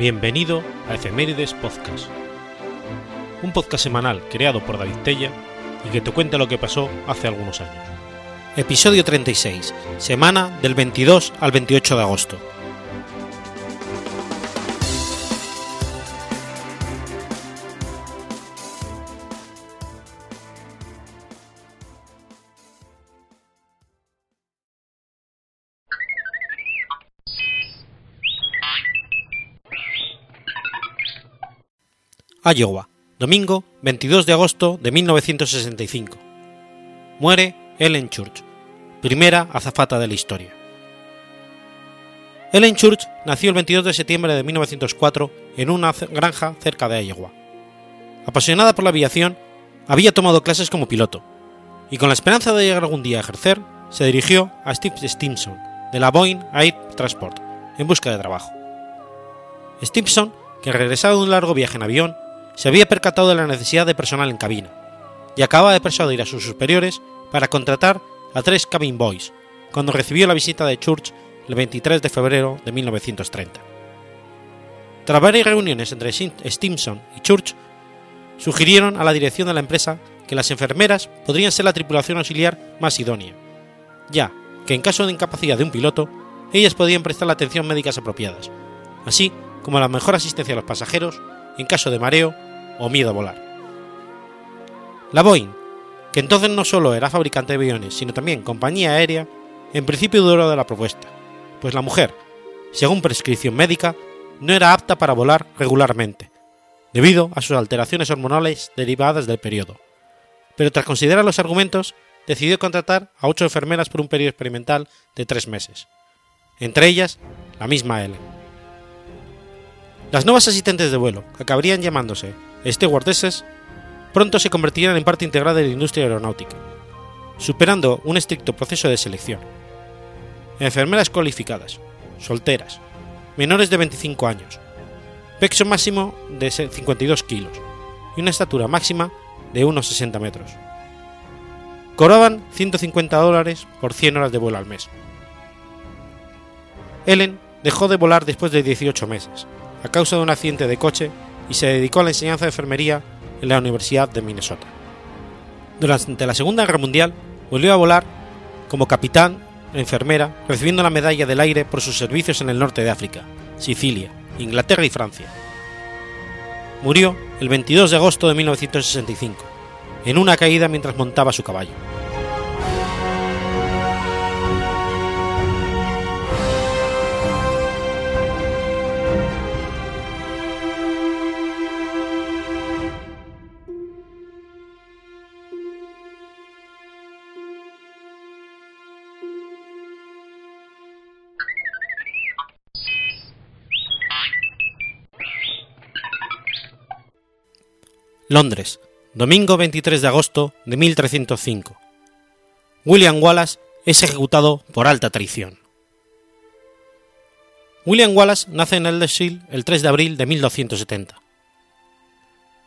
Bienvenido a Efemérides Podcast, un podcast semanal creado por David Tella y que te cuenta lo que pasó hace algunos años. Episodio 36, semana del 22 al 28 de agosto. Iowa, domingo 22 de agosto de 1965. Muere Ellen Church, primera azafata de la historia. Ellen Church nació el 22 de septiembre de 1904 en una granja cerca de Iowa. Apasionada por la aviación, había tomado clases como piloto, y con la esperanza de llegar algún día a ejercer, se dirigió a Steve Stimson, de la Boeing Air Transport, en busca de trabajo. Stimson, que regresaba de un largo viaje en avión, se había percatado de la necesidad de personal en cabina, y acaba de persuadir a sus superiores para contratar a tres cabin boys, cuando recibió la visita de Church el 23 de febrero de 1930. Tras varias reuniones entre Stimson y Church, sugirieron a la dirección de la empresa que las enfermeras podrían ser la tripulación auxiliar más idónea, ya que en caso de incapacidad de un piloto, ellas podían prestar la atención médicas apropiadas, así como la mejor asistencia a los pasajeros en caso de mareo o miedo a volar. La Boeing, que entonces no solo era fabricante de aviones, sino también compañía aérea, en principio dudó de la propuesta, pues la mujer, según prescripción médica, no era apta para volar regularmente, debido a sus alteraciones hormonales derivadas del periodo. Pero tras considerar los argumentos, decidió contratar a ocho enfermeras por un periodo experimental de tres meses, entre ellas la misma Ellen. Las nuevas asistentes de vuelo, que acabarían llamándose stewardesses, pronto se convertirían en parte integral de la industria aeronáutica, superando un estricto proceso de selección. Enfermeras cualificadas, solteras, menores de 25 años, peso máximo de 52 kilos y una estatura máxima de unos 60 metros. Cobraban 150 dólares por 100 horas de vuelo al mes. Ellen dejó de volar después de 18 meses, a causa de un accidente de coche y se dedicó a la enseñanza de enfermería en la Universidad de Minnesota. Durante la Segunda Guerra Mundial volvió a volar como capitán enfermera, recibiendo la medalla del aire por sus servicios en el norte de África, Sicilia, Inglaterra y Francia. Murió el 22 de agosto de 1965, en una caída mientras montaba su caballo. Londres, domingo 23 de agosto de 1305. William Wallace es ejecutado por alta traición. William Wallace nace en Eldershiel el 3 de abril de 1270.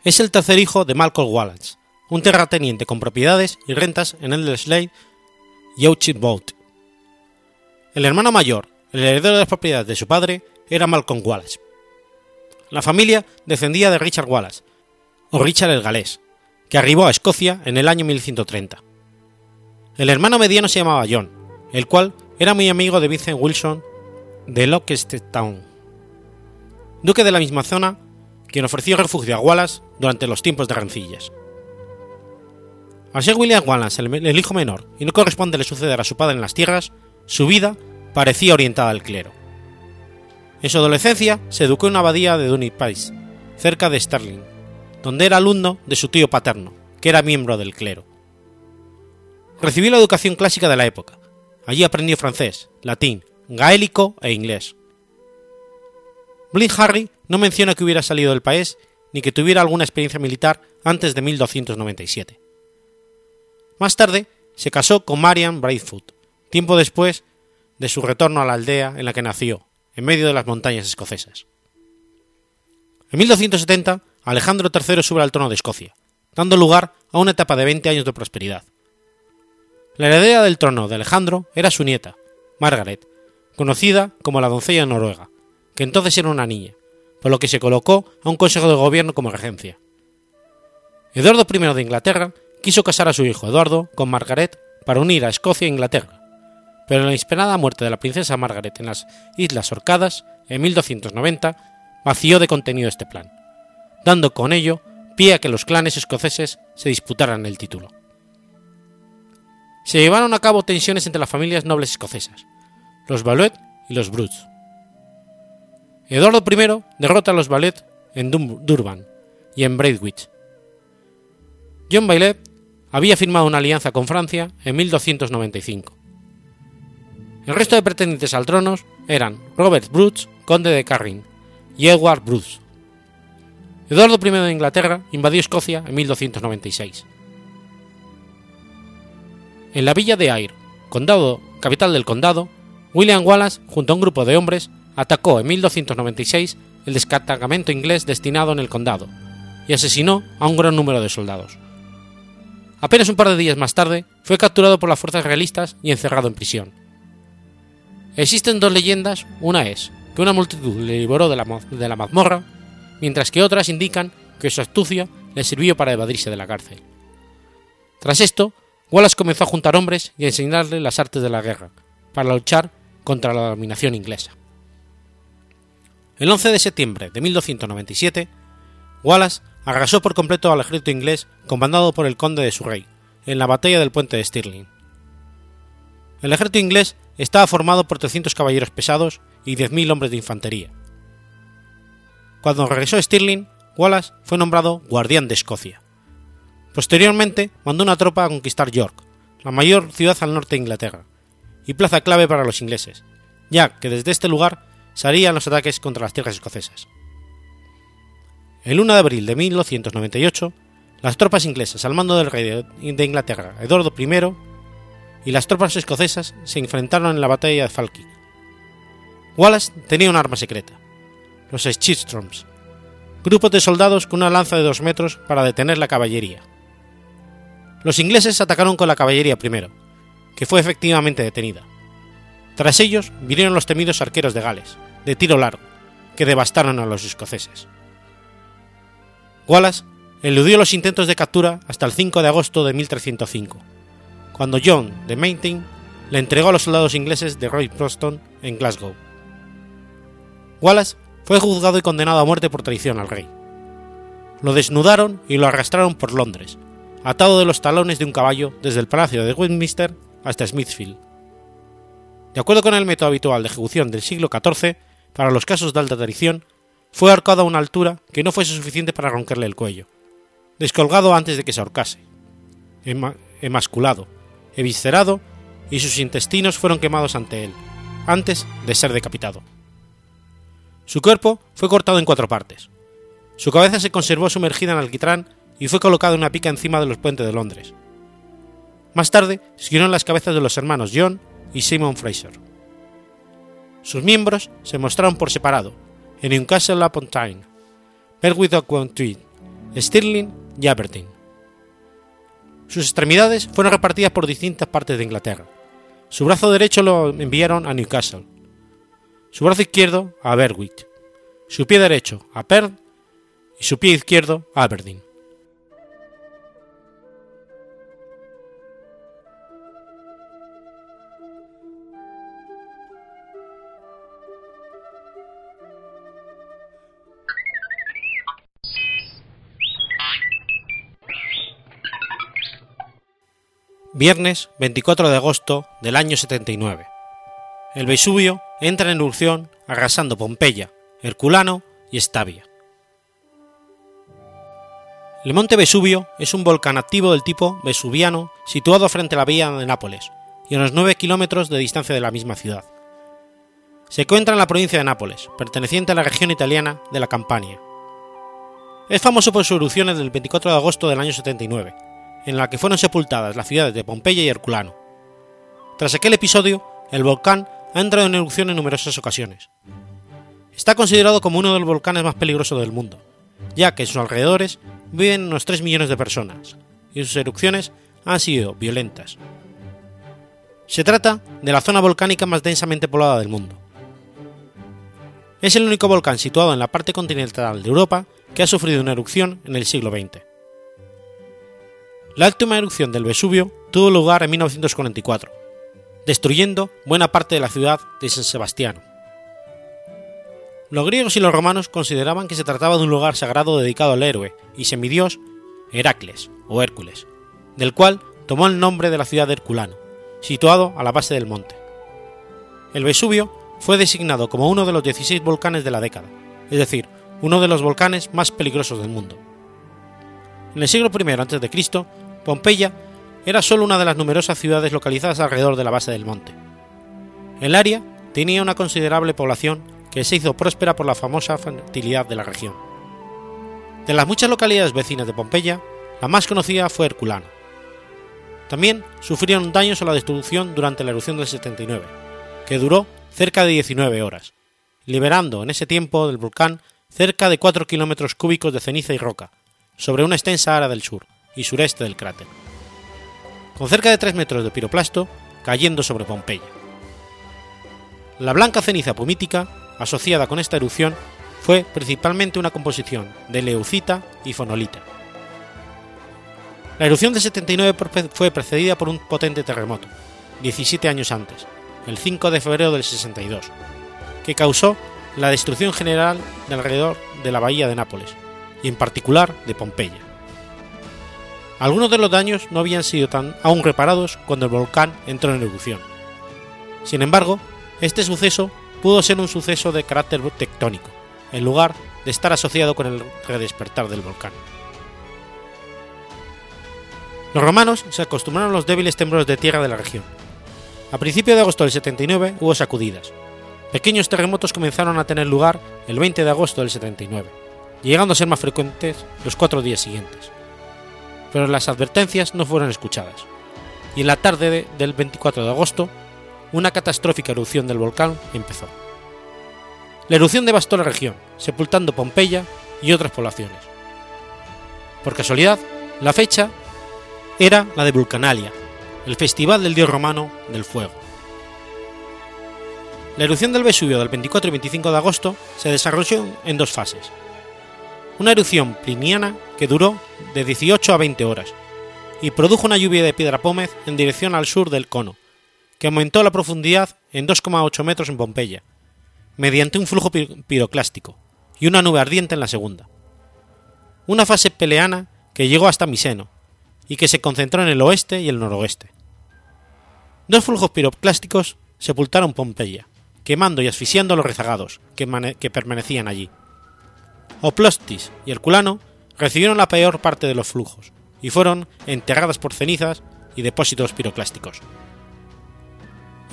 Es el tercer hijo de Malcolm Wallace, un terrateniente con propiedades y rentas en Eldershiel y Boat. El hermano mayor, el heredero de las propiedades de su padre, era Malcolm Wallace. La familia descendía de Richard Wallace, o Richard el Galés, que arribó a Escocia en el año 1130. El hermano mediano se llamaba John, el cual era muy amigo de Vincent Wilson de Lockstead duque de la misma zona, quien ofreció refugio a Wallace durante los tiempos de rencillas. Al ser William Wallace el, hijo menor y no corresponde suceder a su padre en las tierras, su vida parecía orientada al clero. En su adolescencia se educó en una abadía de Dunipace, cerca de Stirling, donde era alumno de su tío paterno, que era miembro del clero. Recibió la educación clásica de la época. Allí aprendió francés, latín, gaélico e inglés. Blind Harry no menciona que hubiera salido del país ni que tuviera alguna experiencia militar antes de 1297. Más tarde se casó con Marian Braidfoot, tiempo después de su retorno a la aldea en la que nació, en medio de las montañas escocesas. En 1270 Alejandro III sube al trono de Escocia, dando lugar a una etapa de 20 años de prosperidad. La heredera del trono de Alejandro era su nieta, Margaret, conocida como la doncella noruega, que entonces era una niña, por lo que se colocó a un consejo de gobierno como regencia. Eduardo I de Inglaterra quiso casar a su hijo Eduardo con Margaret para unir a Escocia e Inglaterra, pero la inesperada muerte de la princesa Margaret en las Islas Orcadas en 1290 vació de contenido este plan, dando con ello pie a que los clanes escoceses se disputaran el título. Se llevaron a cabo tensiones entre las familias nobles escocesas, los Baluet y los Bruce. Eduardo I derrota a los Baluet en Durban y en Braidwich. John Baillet había firmado una alianza con Francia en 1295. El resto de pretendientes al trono eran Robert Bruce, conde de Carrin, y Edward Bruce. Eduardo I de Inglaterra invadió Escocia en 1296. En la villa de Ayr, condado, capital del condado, William Wallace, junto a un grupo de hombres, atacó en 1296 el destacamento inglés destinado en el condado y asesinó a un gran número de soldados. Apenas un par de días más tarde, fue capturado por las fuerzas realistas y encerrado en prisión. Existen dos leyendas, una es que una multitud le liberó de la, de la mazmorra, mientras que otras indican que su astucia le sirvió para evadirse de la cárcel. Tras esto, Wallace comenzó a juntar hombres y a enseñarles las artes de la guerra, para luchar contra la dominación inglesa. El 11 de septiembre de 1297, Wallace arrasó por completo al ejército inglés comandado por el conde de Surrey, en la batalla del puente de Stirling. El ejército inglés estaba formado por 300 caballeros pesados y 10.000 hombres de infantería. Cuando regresó Stirling, Wallace fue nombrado Guardián de Escocia. Posteriormente mandó una tropa a conquistar York, la mayor ciudad al norte de Inglaterra, y plaza clave para los ingleses, ya que desde este lugar salían los ataques contra las tierras escocesas. El 1 de abril de 1298, las tropas inglesas al mando del rey de Inglaterra, Eduardo I, y las tropas escocesas se enfrentaron en la batalla de Falkirk. Wallace tenía un arma secreta, los Schitstroms, grupos de soldados con una lanza de dos metros para detener la caballería. Los ingleses atacaron con la caballería primero, que fue efectivamente detenida. Tras ellos vinieron los temidos arqueros de Gales, de tiro largo, que devastaron a los escoceses. Wallace eludió los intentos de captura hasta el 5 de agosto de 1305, cuando John de Maintain le entregó a los soldados ingleses de Roy Proston en Glasgow. Wallace fue juzgado y condenado a muerte por traición al rey. Lo desnudaron y lo arrastraron por Londres, atado de los talones de un caballo desde el palacio de Westminster hasta Smithfield. De acuerdo con el método habitual de ejecución del siglo XIV, para los casos de alta traición, fue ahorcado a una altura que no fuese suficiente para romperle el cuello, descolgado antes de que se ahorcase, emasculado, eviscerado y sus intestinos fueron quemados ante él, antes de ser decapitado. Su cuerpo fue cortado en cuatro partes. Su cabeza se conservó sumergida en alquitrán y fue colocada en una pica encima de los puentes de Londres. Más tarde siguieron las cabezas de los hermanos John y Simon Fraser. Sus miembros se mostraron por separado en Newcastle upon Tyne, Berwick upon Tweed, Stirling y Aberdeen. Sus extremidades fueron repartidas por distintas partes de Inglaterra. Su brazo derecho lo enviaron a Newcastle, su brazo izquierdo a Berwick, su pie derecho a Perth y su pie izquierdo a Aberdeen. Viernes 24 de agosto del año 79. El Vesubio entra en erupción arrasando Pompeya, Herculano y Estavia. El monte Vesubio es un volcán activo del tipo vesuviano situado frente a la vía de Nápoles y a unos 9 kilómetros de distancia de la misma ciudad. Se encuentra en la provincia de Nápoles, perteneciente a la región italiana de la Campania. Es famoso por sus erupciones del 24 de agosto del año 79, en la que fueron sepultadas las ciudades de Pompeya y Herculano. Tras aquel episodio, el volcán ha entrado en erupción en numerosas ocasiones. Está considerado como uno de los volcanes más peligrosos del mundo, ya que en sus alrededores viven unos 3 millones de personas, y sus erupciones han sido violentas. Se trata de la zona volcánica más densamente poblada del mundo. es el único volcán situado en la parte continental de Europa que ha sufrido una erupción en el siglo XX. La última erupción del Vesubio tuvo lugar en 1944, destruyendo buena parte de la ciudad de San Sebastián. Los griegos y los romanos consideraban que se trataba de un lugar sagrado dedicado al héroe y semidios Heracles o Hércules, del cual tomó el nombre de la ciudad de Herculano, situado a la base del monte. El Vesubio fue designado como uno de los 16 volcanes de la década, es decir, uno de los volcanes más peligrosos del mundo. En el siglo I a.C., Pompeya era solo una de las numerosas ciudades localizadas alrededor de la base del monte. El área tenía una considerable población que se hizo próspera por la famosa fertilidad de la región. De las muchas localidades vecinas de Pompeya, la más conocida fue Herculano. También sufrieron daños o la destrucción durante la erupción del 79, que duró cerca de 19 horas, liberando en ese tiempo del volcán cerca de 4 kilómetros cúbicos de ceniza y roca, sobre una extensa área del sur y sureste del cráter, con cerca de 3 metros de piroplasto cayendo sobre Pompeya. La blanca ceniza pumítica, asociada con esta erupción, fue principalmente una composición de leucita y fonolita. La erupción del 79 fue precedida por un potente terremoto, 17 años antes, el 5 de febrero del 62, que causó la destrucción general de alrededor de la bahía de Nápoles, y en particular de Pompeya. Algunos de los daños no habían sido tan aún reparados cuando el volcán entró en erupción. Sin embargo, este suceso pudo ser un suceso de carácter tectónico, en lugar de estar asociado con el redespertar del volcán. Los romanos se acostumbraron a los débiles temblores de tierra de la región. A principios de agosto del 79 hubo sacudidas. Pequeños terremotos comenzaron a tener lugar el 20 de agosto del 79, llegando a ser más frecuentes los cuatro días siguientes. Pero las advertencias no fueron escuchadas, y en la tarde del 24 de agosto, una catastrófica erupción del volcán empezó. La erupción devastó la región, sepultando Pompeya y otras poblaciones. Por casualidad, la fecha era la de Vulcanalia, el festival del dios romano del fuego. La erupción del Vesubio del 24 y 25 de agosto se desarrolló en dos fases. Una erupción pliniana que duró de 18 a 20 horas y produjo una lluvia de piedra pómez en dirección al sur del cono, que aumentó la profundidad en 2,8 metros en Pompeya, mediante un flujo piroclástico y una nube ardiente en la segunda. Una fase peleana que llegó hasta Miseno y que se concentró en el oeste y el noroeste. Dos flujos piroclásticos sepultaron Pompeya, quemando y asfixiando a los rezagados que, permanecían allí. Oplostis y Herculano recibieron la peor parte de los flujos y fueron enterradas por cenizas y depósitos piroclásticos.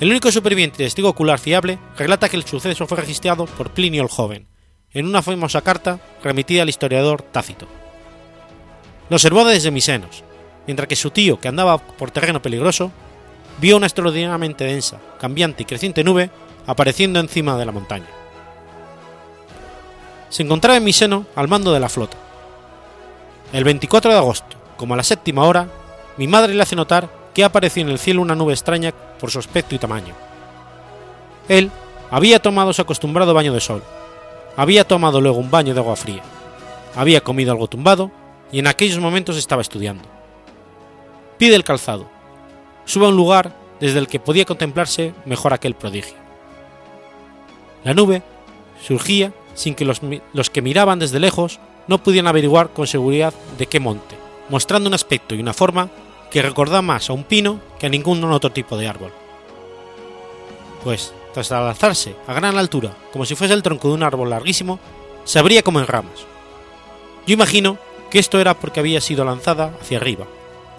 El único superviviente testigo ocular fiable relata que el suceso fue registrado por Plinio el Joven, en una famosa carta remitida al historiador Tácito. Lo observó desde Misenos, mientras que su tío, que andaba por terreno peligroso, vio una extraordinariamente densa, cambiante y creciente nube apareciendo encima de la montaña. Se encontraba en Miseno al mando de la flota. El 24 de agosto, como a la séptima hora, mi madre le hace notar que apareció en el cielo una nube extraña por su aspecto y tamaño. Él había tomado su acostumbrado baño de sol, había tomado luego un baño de agua fría, había comido algo tumbado y en aquellos momentos estaba estudiando. Pide el calzado, sube a un lugar desde el que podía contemplarse mejor aquel prodigio. La nube surgía sin que los, los que miraban desde lejos no pudieran averiguar con seguridad de qué monte, mostrando un aspecto y una forma que recordaba más a un pino que a ningún otro tipo de árbol. Pues, tras alzarse a gran altura, como si fuese el tronco de un árbol larguísimo, se abría como en ramas. Yo imagino que esto era porque había sido lanzada hacia arriba,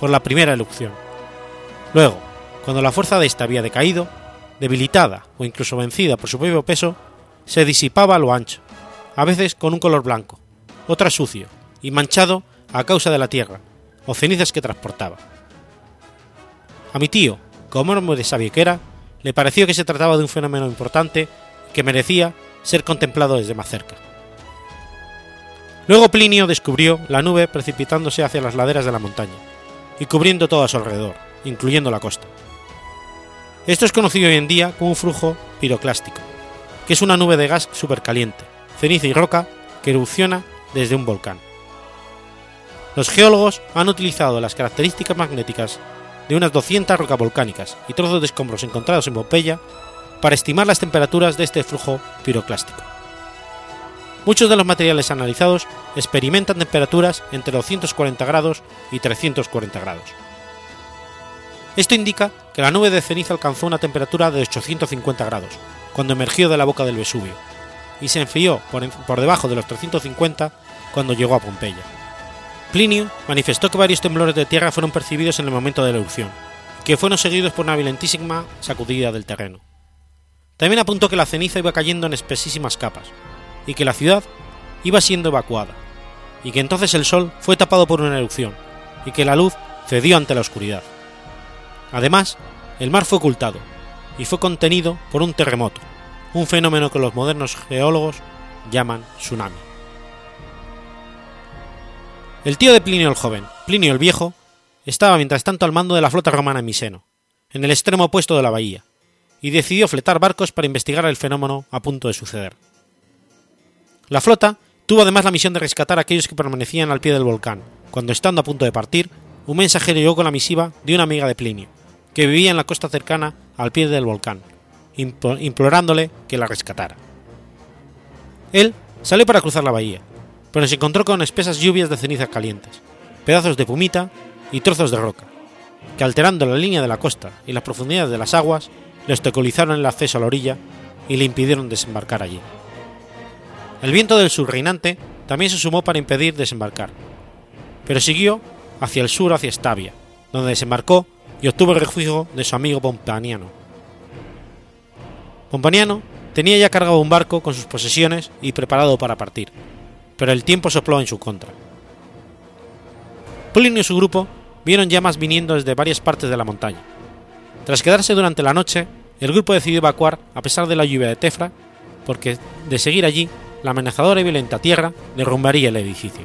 por la primera erupción. Luego, cuando la fuerza de ésta había decaído, debilitada o incluso vencida por su propio peso, se disipaba a lo ancho, a veces con un color blanco, otra sucio y manchado a causa de la tierra o cenizas que transportaba. A mi tío, como hombre de sabio que era, le pareció que se trataba de un fenómeno importante que merecía ser contemplado desde más cerca. Luego Plinio descubrió la nube precipitándose hacia las laderas de la montaña y cubriendo todo a su alrededor, incluyendo la costa. Esto es conocido hoy en día como un flujo piroclástico, que es una nube de gas supercaliente, ceniza y roca que erupciona desde un volcán. Los geólogos han utilizado las características magnéticas de unas 200 rocas volcánicas y trozos de escombros encontrados en Pompeya para estimar las temperaturas de este flujo piroclástico. Muchos de los materiales analizados experimentan temperaturas entre 240 grados y 340 grados. Esto indica que la nube de ceniza alcanzó una temperatura de 850 grados cuando emergió de la boca del Vesubio y se enfrió por, por debajo de los 350 cuando llegó a Pompeya. Plinio manifestó que varios temblores de tierra fueron percibidos en el momento de la erupción, que fueron seguidos por una violentísima sacudida del terreno. También apuntó que la ceniza iba cayendo en espesísimas capas, y que la ciudad iba siendo evacuada, y que entonces el sol fue tapado por una erupción, y que la luz cedió ante la oscuridad. Además, el mar fue ocultado, y fue contenido por un terremoto, un fenómeno que los modernos geólogos llaman tsunami. El tío de Plinio el Joven, Plinio el Viejo, estaba mientras tanto al mando de la flota romana en Miseno, en el extremo opuesto de la bahía, y decidió fletar barcos para investigar el fenómeno a punto de suceder. La flota tuvo además la misión de rescatar a aquellos que permanecían al pie del volcán, cuando estando a punto de partir, un mensajero llegó con la misiva de una amiga de Plinio, que vivía en la costa cercana al pie del volcán, implorándole que la rescatara. Él salió para cruzar la bahía, pero se encontró con espesas lluvias de cenizas calientes, pedazos de pumita y trozos de roca, que alterando la línea de la costa y las profundidades de las aguas, le obstaculizaron el acceso a la orilla y le impidieron desembarcar allí. El viento del sur reinante también se sumó para impedir desembarcar, pero siguió hacia el sur hacia Estavia, donde desembarcó y obtuvo el refugio de su amigo Pompaniano. Pompaniano tenía ya cargado un barco con sus posesiones y preparado para partir, pero el tiempo sopló en su contra. Plinio y su grupo vieron llamas viniendo desde varias partes de la montaña. Tras quedarse durante la noche, el grupo decidió evacuar a pesar de la lluvia de Tefra, porque de seguir allí la amenazadora y violenta tierra derrumbaría el edificio.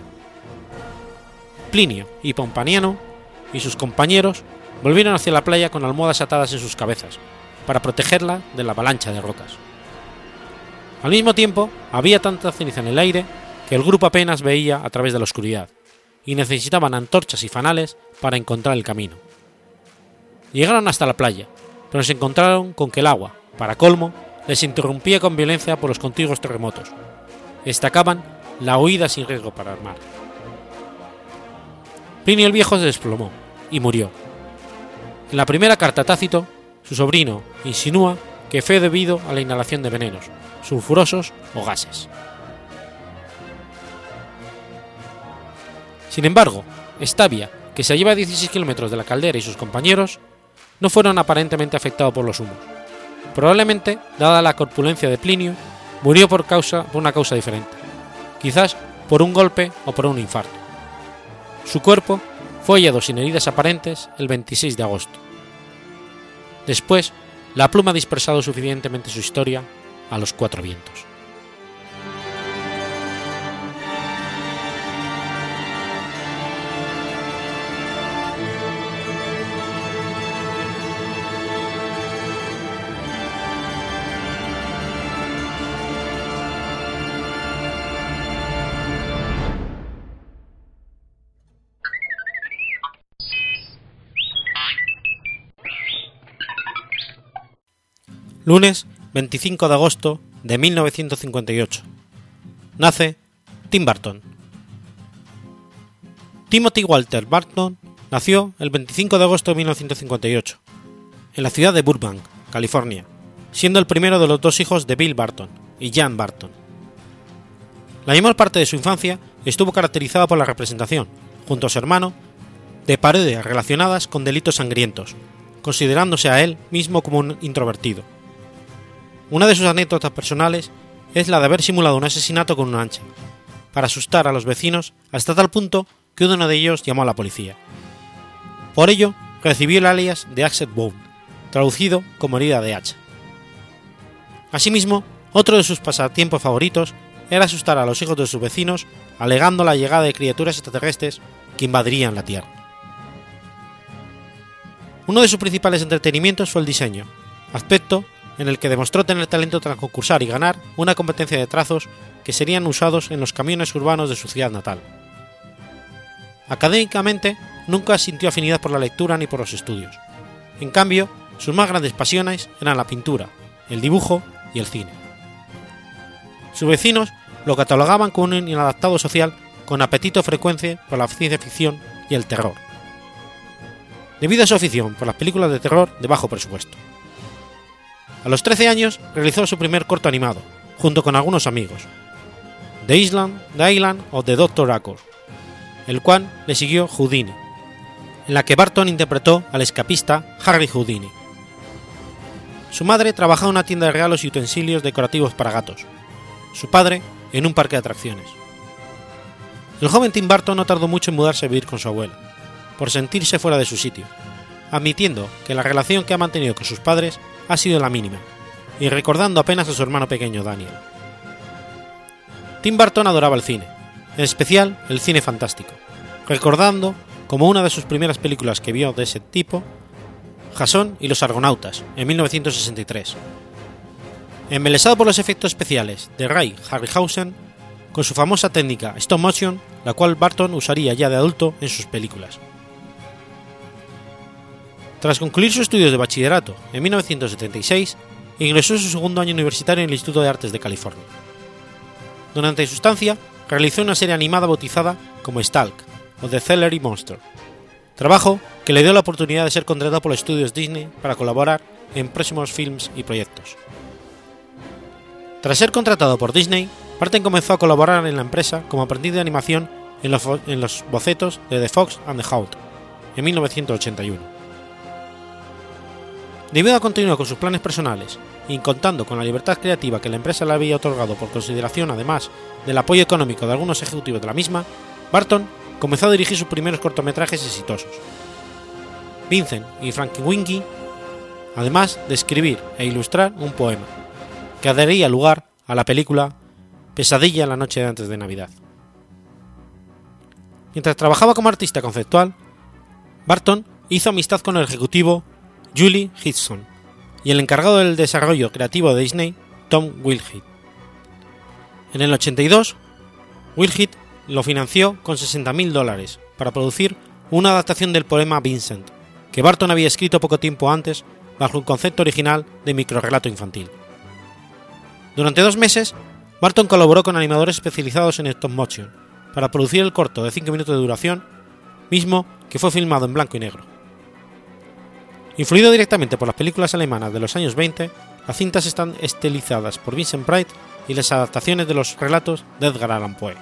Plinio y Pompaniano y sus compañeros volvieron hacia la playa con almohadas atadas en sus cabezas, para protegerla de la avalancha de rocas. Al mismo tiempo, había tanta ceniza en el aire que el grupo apenas veía a través de la oscuridad, y necesitaban antorchas y fanales para encontrar el camino. Llegaron hasta la playa, pero se encontraron con que el agua, para colmo, les interrumpía con violencia por los contiguos terremotos, destacaban la huida sin riesgo para el mar. Plinio el Viejo se desplomó y murió. En la primera carta Tácito, su sobrino insinúa que fue debido a la inhalación de venenos, sulfurosos o gases. Sin embargo, Estavia, que se lleva a 16 kilómetros de la caldera y sus compañeros, no fueron aparentemente afectados por los humos. Probablemente, dada la corpulencia de Plinio, murió por, causa, por una causa diferente, quizás por un golpe o por un infarto. Su cuerpo fue hallado sin heridas aparentes el 26 de agosto. Después, la pluma ha dispersado suficientemente su historia a los cuatro vientos. Lunes 25 de agosto de 1958. Nace Tim Burton. Timothy Walter Burton nació el 25 de agosto de 1958, en la ciudad de Burbank, California, siendo el primero de los dos hijos de Bill Barton y Jan Barton. La mayor parte de su infancia estuvo caracterizada por la representación, junto a su hermano, de parodias relacionadas con delitos sangrientos, considerándose a él mismo como un introvertido una de sus anécdotas personales es la de haber simulado un asesinato con un ancha, para asustar a los vecinos hasta tal punto que uno de ellos llamó a la policía. Por ello, recibió el alias de Axel Bone, traducido como herida de hacha. Asimismo, otro de sus pasatiempos favoritos era asustar a los hijos de sus vecinos alegando la llegada de criaturas extraterrestres que invadirían la Tierra. Uno de sus principales entretenimientos fue el diseño, aspecto en el que demostró tener talento tras concursar y ganar una competencia de trazos que serían usados en los camiones urbanos de su ciudad natal. Académicamente, nunca sintió afinidad por la lectura ni por los estudios. En cambio, sus más grandes pasiones eran la pintura, el dibujo y el cine. Sus vecinos lo catalogaban como un inadaptado social con apetito frecuente por la ciencia ficción y el terror, debido a su afición por las películas de terror de bajo presupuesto. A los 13 años realizó su primer corto animado, junto con algunos amigos, The Island, The Island o The Doctor Accord, el cual le siguió Houdini, en la que Barton interpretó al escapista Harry Houdini. Su madre trabajaba en una tienda de regalos y utensilios decorativos para gatos, su padre en un parque de atracciones. El joven Tim Burton no tardó mucho en mudarse a vivir con su abuela, por sentirse fuera de su sitio, admitiendo que la relación que ha mantenido con sus padres ha sido la mínima, y recordando apenas a su hermano pequeño Daniel. Tim Burton adoraba el cine, en especial el cine fantástico, recordando como una de sus primeras películas que vio de ese tipo, Jason y los Argonautas, en 1963. Embelesado por los efectos especiales de Ray Harryhausen, con su famosa técnica stop motion, la cual Barton usaría ya de adulto en sus películas. Tras concluir sus estudios de bachillerato en 1976, ingresó en su segundo año universitario en el Instituto de Artes de California. Durante su estancia, realizó una serie animada bautizada como Stalk o The Celery Monster, trabajo que le dio la oportunidad de ser contratado por los estudios Disney para colaborar en próximos films y proyectos. Tras ser contratado por Disney, Barton comenzó a colaborar en la empresa como aprendiz de animación en los, en los bocetos de The Fox and the Hound en 1981. Debido a continuar con sus planes personales y contando con la libertad creativa que la empresa le había otorgado por consideración además del apoyo económico de algunos ejecutivos de la misma, Barton comenzó a dirigir sus primeros cortometrajes exitosos. Vincent y Frankie Winky, además de escribir e ilustrar un poema, que daría lugar a la película Pesadilla la noche antes de Navidad. Mientras trabajaba como artista conceptual, Barton hizo amistad con el ejecutivo Julie Hitson y el encargado del desarrollo creativo de Disney, Tom Wilhite. En el 82, Wilhite lo financió con 60.000 dólares para producir una adaptación del poema Vincent, que Barton había escrito poco tiempo antes bajo un concepto original de microrelato infantil. Durante dos meses, Barton colaboró con animadores especializados en stop motion para producir el corto de 5 minutos de duración, mismo que fue filmado en blanco y negro. Influido directamente por las películas alemanas de los años 20, las cintas están estilizadas por Vincent Price y las adaptaciones de los relatos de Edgar Allan Poe.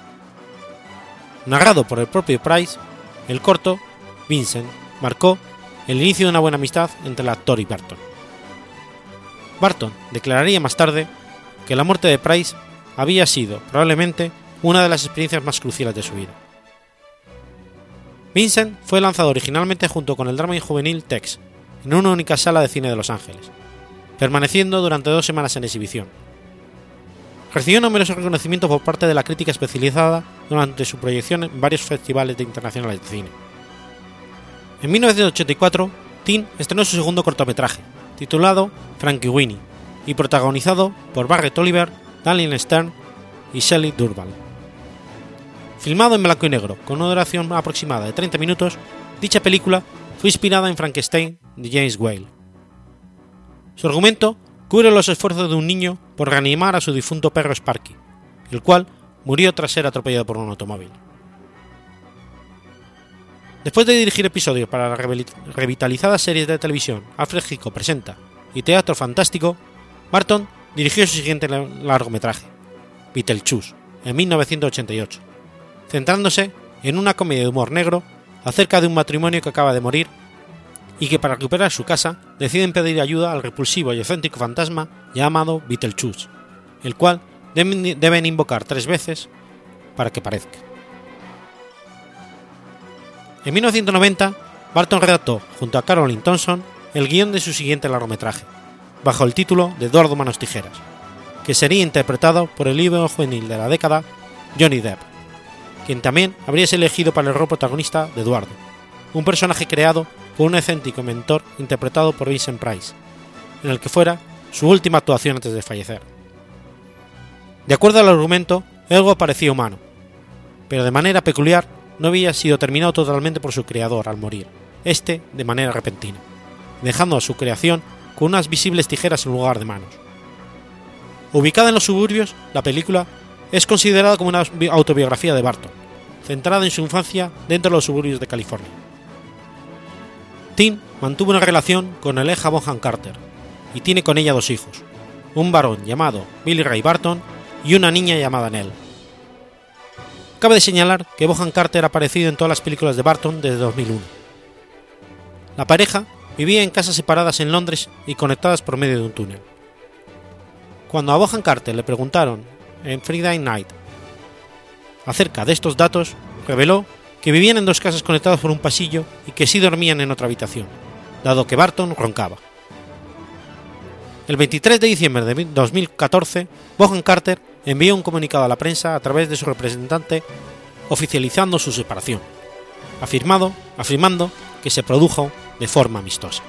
Narrado por el propio Price, el corto, Vincent, marcó el inicio de una buena amistad entre el actor y Barton. Barton declararía más tarde que la muerte de Price había sido, probablemente, una de las experiencias más cruciales de su vida. Vincent fue lanzado originalmente junto con el drama juvenil Tex, en una única sala de cine de Los Ángeles, permaneciendo durante dos semanas en exhibición. Recibió numerosos reconocimientos por parte de la crítica especializada durante su proyección en varios festivales de internacionales de cine. En 1984, Tim estrenó su segundo cortometraje, titulado Frankie Winnie, y protagonizado por Barrett Oliver, Daniel Stern y Shelley Durban. Filmado en blanco y negro, con una duración aproximada de 30 minutos, dicha película fue inspirada en Frankenstein de James Whale. Su argumento cubre los esfuerzos de un niño por reanimar a su difunto perro Sparky, el cual murió tras ser atropellado por un automóvil. Después de dirigir episodios para la revitalizada series de televisión Alfred Hitchcock presenta y Teatro Fantástico, Barton dirigió su siguiente largometraje, Beetlejuice, en 1988, centrándose en una comedia de humor negro acerca de un matrimonio que acaba de morir y que para recuperar su casa deciden pedir ayuda al repulsivo y excéntrico fantasma llamado Beetlejuice, el cual deben invocar tres veces para que parezca. En 1990, Barton redactó, junto a Caroline Thompson, el guion de su siguiente largometraje, bajo el título de Eduardo Manos Tijeras, que sería interpretado por el libro juvenil de la década, Johnny Depp, quien también habría sido elegido para el rol protagonista de Eduardo, un personaje creado por un excéntrico mentor interpretado por Vincent Price, en el que fuera su última actuación antes de fallecer. De acuerdo al argumento, algo parecía humano, pero de manera peculiar no había sido terminado totalmente por su creador al morir, este de manera repentina, dejando a su creación con unas visibles tijeras en lugar de manos. Ubicada en los suburbios, la película es considerada como una autobiografía de Barton, centrada en su infancia dentro de los suburbios de California. Tim mantuvo una relación con Aleja Bonham Carter y tiene con ella dos hijos, un varón llamado Billy Ray Barton y una niña llamada Nell. Cabe de señalar que Bohan Carter ha aparecido en todas las películas de Barton desde 2001. La pareja vivía en casas separadas en Londres y conectadas por medio de un túnel. Cuando a Bohan Carter le preguntaron en Friday Night acerca de estos datos, reveló que vivían en dos casas conectadas por un pasillo y que sí dormían en otra habitación, dado que Barton roncaba. El 23 de diciembre de 2014, Bohan Carter envió un comunicado a la prensa a través de su representante oficializando su separación, afirmado, afirmando que se produjo de forma amistosa.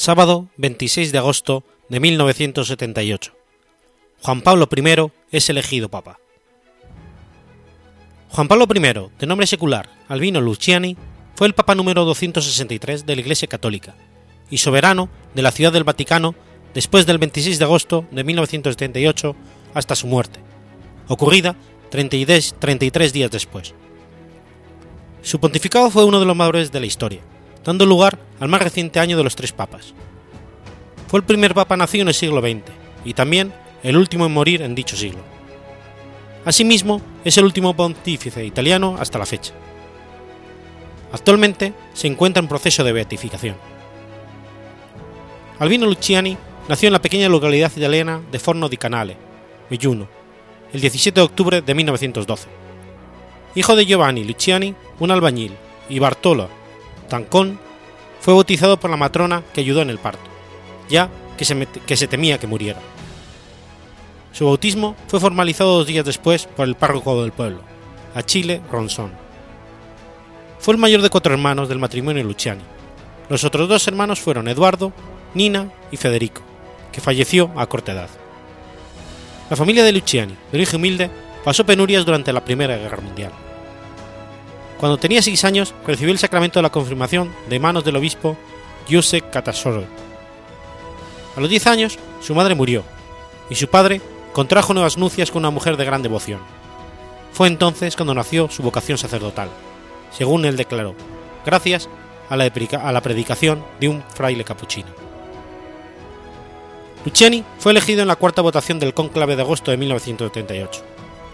Sábado 26 de agosto de 1978. Juan Pablo I es elegido papa. Juan Pablo I, de nombre secular Albino Luciani, fue el papa número 263 de la Iglesia Católica y soberano de la Ciudad del Vaticano después del 26 de agosto de 1978 hasta su muerte, ocurrida 33, 33 días después. Su pontificado fue uno de los mayores de la historia, dando lugar al más reciente año de los tres papas. Fue el primer papa nacido en el siglo XX y también el último en morir en dicho siglo. Asimismo, es el último pontífice italiano hasta la fecha. Actualmente se encuentra en proceso de beatificación. Albino Luciani nació en la pequeña localidad italiana de Forno di Canale, Belluno, el 17 de octubre de 1912. Hijo de Giovanni Luciani, un albañil, y Bartolo Tancón fue bautizado por la matrona que ayudó en el parto, ya que se, temía que muriera. Su bautismo fue formalizado dos días después por el párroco del pueblo, Achille Ronson. Fue el mayor de cuatro hermanos del matrimonio Luciani. Los otros dos hermanos fueron Eduardo, Nina y Federico, que falleció a corta edad. La familia de Luciani, de origen humilde, pasó penurias durante la Primera Guerra Mundial. Cuando tenía seis años, recibió el sacramento de la confirmación de manos del obispo Giuseppe Catasoro. A los diez años, su madre murió, y su padre contrajo nuevas nupcias con una mujer de gran devoción. Fue entonces cuando nació su vocación sacerdotal, según él declaró, gracias a la, predicación de un fraile capuchino. Luciani fue elegido en la cuarta votación del cónclave de agosto de 1978,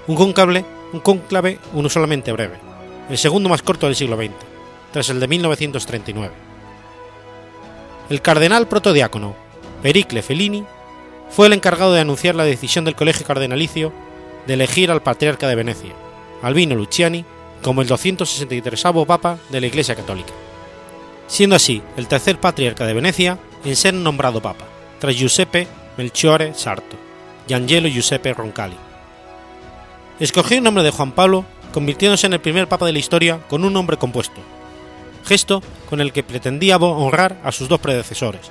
un cónclave, un cónclave unusualmente breve, el segundo más corto del siglo XX, tras el de 1939. El cardenal protodiácono Pericle Fellini fue el encargado de anunciar la decisión del Colegio Cardenalicio de elegir al patriarca de Venecia, Albino Luciani, como el 263 Papa de la Iglesia Católica, siendo así el tercer patriarca de Venecia en ser nombrado Papa, tras Giuseppe Melchiore Sarto y Angelo Giuseppe Roncalli. Escogió el nombre de Juan Pablo convirtiéndose en el primer papa de la historia con un nombre compuesto, gesto con el que pretendía honrar a sus dos predecesores,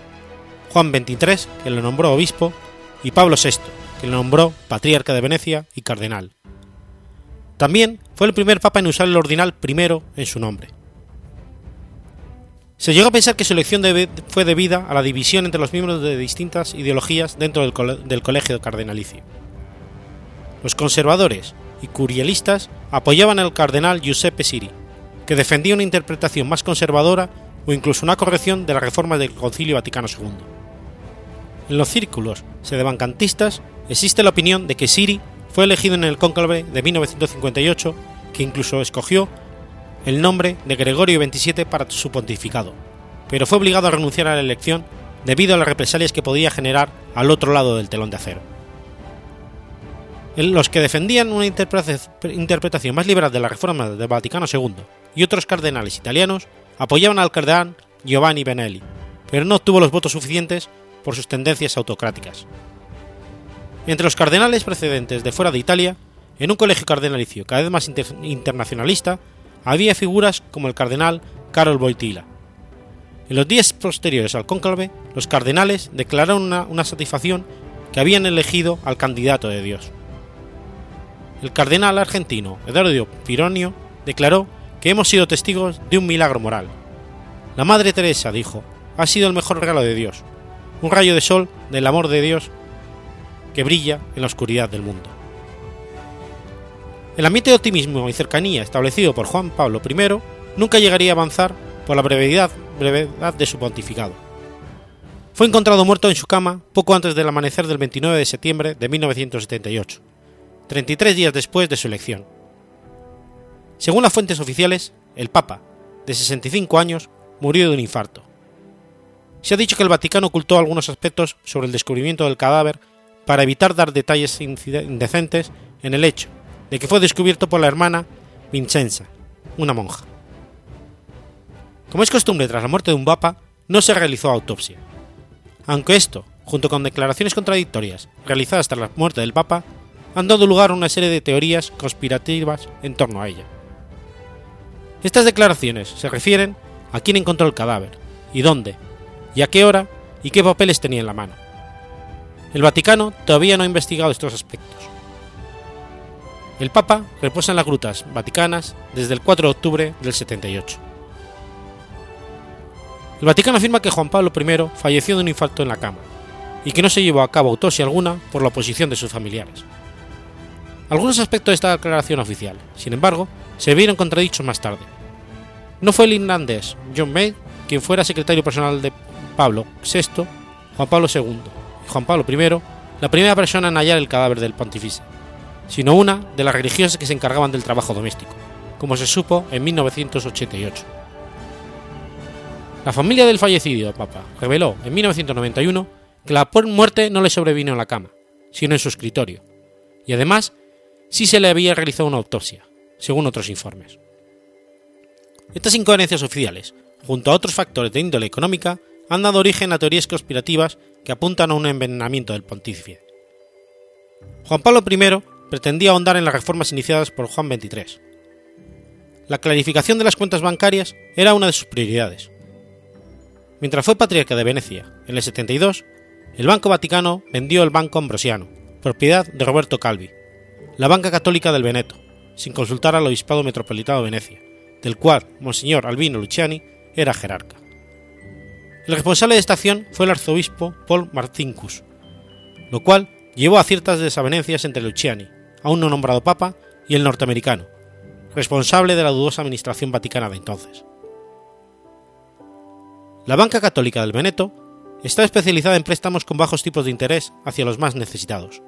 Juan XXIII, que lo nombró obispo, y Pablo VI, que lo nombró patriarca de Venecia y cardenal. También fue el primer papa en usar el ordinal primero en su nombre. Se llegó a pensar que su elección fue debida a la división entre los miembros de distintas ideologías dentro del, del colegio cardenalicio. Los conservadores y curialistas apoyaban al cardenal Giuseppe Siri, que defendía una interpretación más conservadora o incluso una corrección de las reformas del Concilio Vaticano II. En los círculos sedevancantistas existe la opinión de que Siri fue elegido en el cónclave de 1958, que incluso escogió el nombre de Gregorio XXVII para su pontificado, pero fue obligado a renunciar a la elección debido a las represalias que podía generar al otro lado del telón de acero. Los que defendían una interpretación más liberal de la reforma del Vaticano II y otros cardenales italianos apoyaban al cardenal Giovanni Benelli, pero no obtuvo los votos suficientes por sus tendencias autocráticas. Entre los cardenales precedentes de fuera de Italia, en un colegio cardenalicio cada vez más internacionalista, había figuras como el cardenal Carol Boitila. En los días posteriores al cónclave, los cardenales declararon una, una satisfacción que habían elegido al candidato de Dios. El cardenal argentino Eduardo Pironio declaró que hemos sido testigos de un milagro moral. La Madre Teresa dijo, ha sido el mejor regalo de Dios, un rayo de sol del amor de Dios que brilla en la oscuridad del mundo. El ambiente de optimismo y cercanía establecido por Juan Pablo I nunca llegaría a avanzar por la brevedad, brevedad de su pontificado. Fue encontrado muerto en su cama poco antes del amanecer del 29 de septiembre de 1978, 33 días después de su elección. Según las fuentes oficiales, el Papa, de 65 años, murió de un infarto. Se ha dicho que el Vaticano ocultó algunos aspectos sobre el descubrimiento del cadáver para evitar dar detalles indecentes en el hecho de que fue descubierto por la hermana Vincenza, una monja. Como es costumbre tras la muerte de un papa, no se realizó autopsia. Aunque esto, junto con declaraciones contradictorias realizadas tras la muerte del papa, han dado lugar a una serie de teorías conspirativas en torno a ella. Estas declaraciones se refieren a quién encontró el cadáver, y dónde, y a qué hora, y qué papeles tenía en la mano. El Vaticano todavía no ha investigado estos aspectos. El Papa reposa en las grutas vaticanas desde el 4 de octubre del 78. El Vaticano afirma que Juan Pablo I falleció de un infarto en la cama y que no se llevó a cabo autopsia alguna por la oposición de sus familiares. Algunos aspectos de esta declaración oficial, sin embargo, se vieron contradichos más tarde. No fue el irlandés John May quien fuera secretario personal de Pablo VI, Juan Pablo II y Juan Pablo I la primera persona en hallar el cadáver del pontífice sino una de las religiosas que se encargaban del trabajo doméstico, como se supo en 1988. La familia del fallecido Papa reveló en 1991 que la muerte no le sobrevino en la cama, sino en su escritorio, y además sí se le había realizado una autopsia, según otros informes. Estas incoherencias oficiales, junto a otros factores de índole económica, han dado origen a teorías conspirativas que apuntan a un envenenamiento del pontífice. Juan Pablo I pretendía ahondar en las reformas iniciadas por Juan XXIII. La clarificación de las cuentas bancarias era una de sus prioridades. Mientras fue patriarca de Venecia, en el 72, el Banco Vaticano vendió el Banco Ambrosiano, propiedad de Roberto Calvi, la banca católica del Veneto, sin consultar al Obispado Metropolitano de Venecia, del cual Monseñor Albino Luciani era jerarca. El responsable de esta acción fue el arzobispo Paul Martincus, lo cual llevó a ciertas desavenencias entre Luciani, aún no nombrado papa, y el norteamericano, responsable de la dudosa administración vaticana de entonces. La banca católica del Veneto está especializada en préstamos con bajos tipos de interés hacia los más necesitados.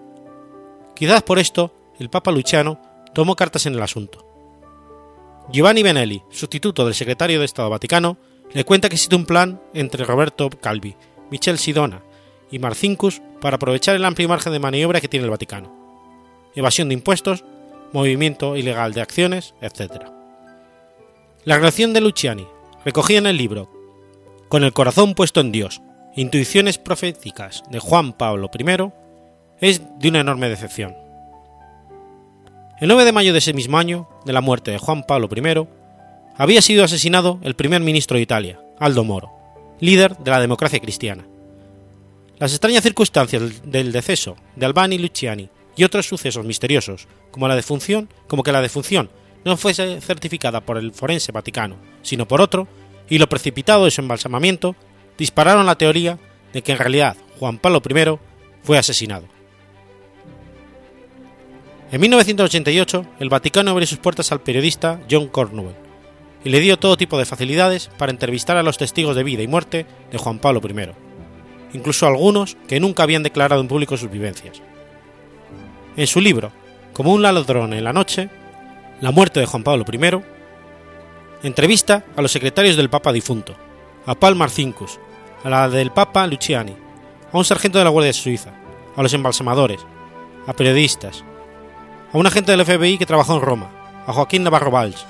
Quizás por esto, el Papa Luciano tomó cartas en el asunto. Giovanni Benelli, sustituto del secretario de Estado Vaticano, le cuenta que existe un plan entre Roberto Calvi, Michel Sidona y Marcinkus para aprovechar el amplio margen de maniobra que tiene el Vaticano. Evasión de impuestos, movimiento ilegal de acciones, etc. La relación de Luciani, recogida en el libro Con el corazón puesto en Dios, Intuiciones proféticas de Juan Pablo I, es de una enorme decepción. El 9 de mayo de ese mismo año, de la muerte de Juan Pablo I, había sido asesinado el primer ministro de Italia, Aldo Moro, líder de la democracia cristiana las extrañas circunstancias del deceso de Albani Luciani y otros sucesos misteriosos, como la defunción, como que la defunción no fuese certificada por el forense vaticano, sino por otro, y lo precipitado de su embalsamamiento, dispararon la teoría de que en realidad Juan Pablo I fue asesinado. En 1988, el Vaticano abrió sus puertas al periodista John Cornwell y le dio todo tipo de facilidades para entrevistar a los testigos de vida y muerte de Juan Pablo I incluso algunos que nunca habían declarado en público sus vivencias. En su libro, Como un ladrón en la noche, La muerte de Juan Pablo I, entrevista a los secretarios del Papa difunto, a Paul Marcinkus, a la del Papa Luciani, a un sargento de la Guardia Suiza, a los embalsamadores, a periodistas, a un agente del FBI que trabajó en Roma, a Joaquín Navarro Valls,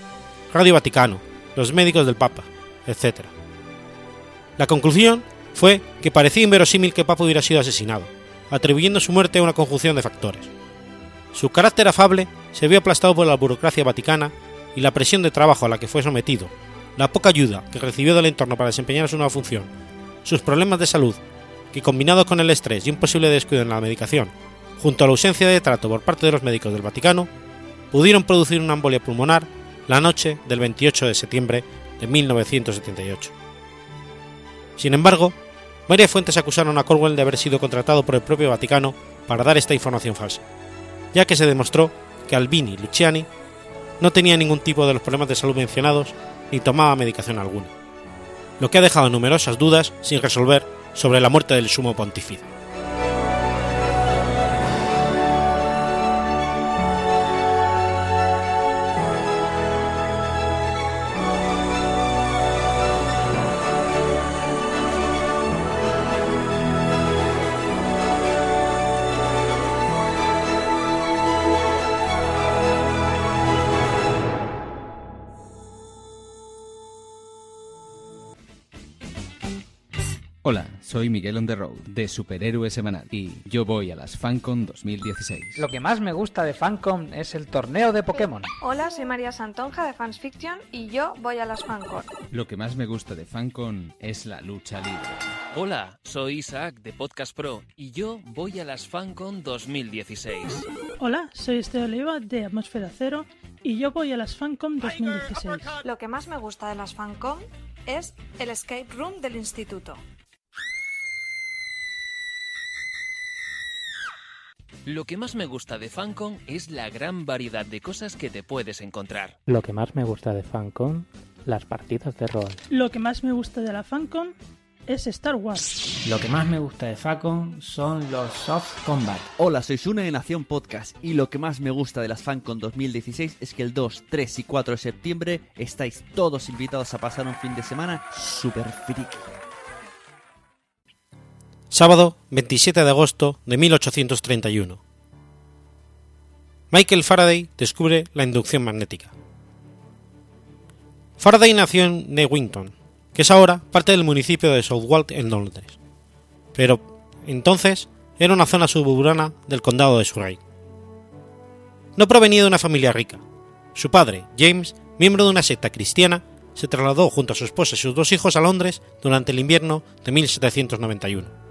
Radio Vaticano, los médicos del Papa, etc. La conclusión fue que parecía inverosímil que Papa hubiera sido asesinado, atribuyendo su muerte a una conjunción de factores. Su carácter afable se vio aplastado por la burocracia vaticana y la presión de trabajo a la que fue sometido, la poca ayuda que recibió del entorno para desempeñar su nueva función, sus problemas de salud, que combinados con el estrés y un posible descuido en la medicación, junto a la ausencia de trato por parte de los médicos del Vaticano, pudieron producir una embolia pulmonar la noche del 28 de septiembre de 1978. Sin embargo, varias fuentes acusaron a Corwell de haber sido contratado por el propio Vaticano para dar esta información falsa, ya que se demostró que Albini Luciani no tenía ningún tipo de los problemas de salud mencionados ni tomaba medicación alguna, lo que ha dejado numerosas dudas sin resolver sobre la muerte del sumo pontífice. Hola, soy Miguel on the Road de Superhéroe Semanal y yo voy a las FanCon 2016. Lo que más me gusta de FanCon es el torneo de Pokémon. Hola, soy María Santonja de Fans Fiction y yo voy a las FanCon. Lo que más me gusta de FanCon es la lucha libre. Hola, soy Isaac de Podcast Pro y yo voy a las FanCon 2016. Hola, soy Esther Oliva de Atmósfera Cero y yo voy a las FanCon 2016. Lo que más me gusta de las FanCon es el escape room del instituto. Lo que más me gusta de FanCon es la gran variedad de cosas que te puedes encontrar. Lo que más me gusta de FanCon, las partidas de rol. Lo que más me gusta de la FanCon es Star Wars. Lo que más me gusta de FanCon son los soft combat. Hola, soy Sune de Nación Podcast y lo que más me gusta de las FanCon 2016 es que el 2, 3 y 4 de septiembre estáis todos invitados a pasar un fin de semana super friki. Sábado 27 de agosto de 1831. Michael Faraday descubre la inducción magnética. Faraday nació en Newington, que es ahora parte del municipio de Southwold en Londres, pero entonces era una zona suburbana del condado de Surrey. No provenía de una familia rica. Su padre, James, miembro de una secta cristiana, se trasladó junto a su esposa y sus dos hijos a Londres durante el invierno de 1791.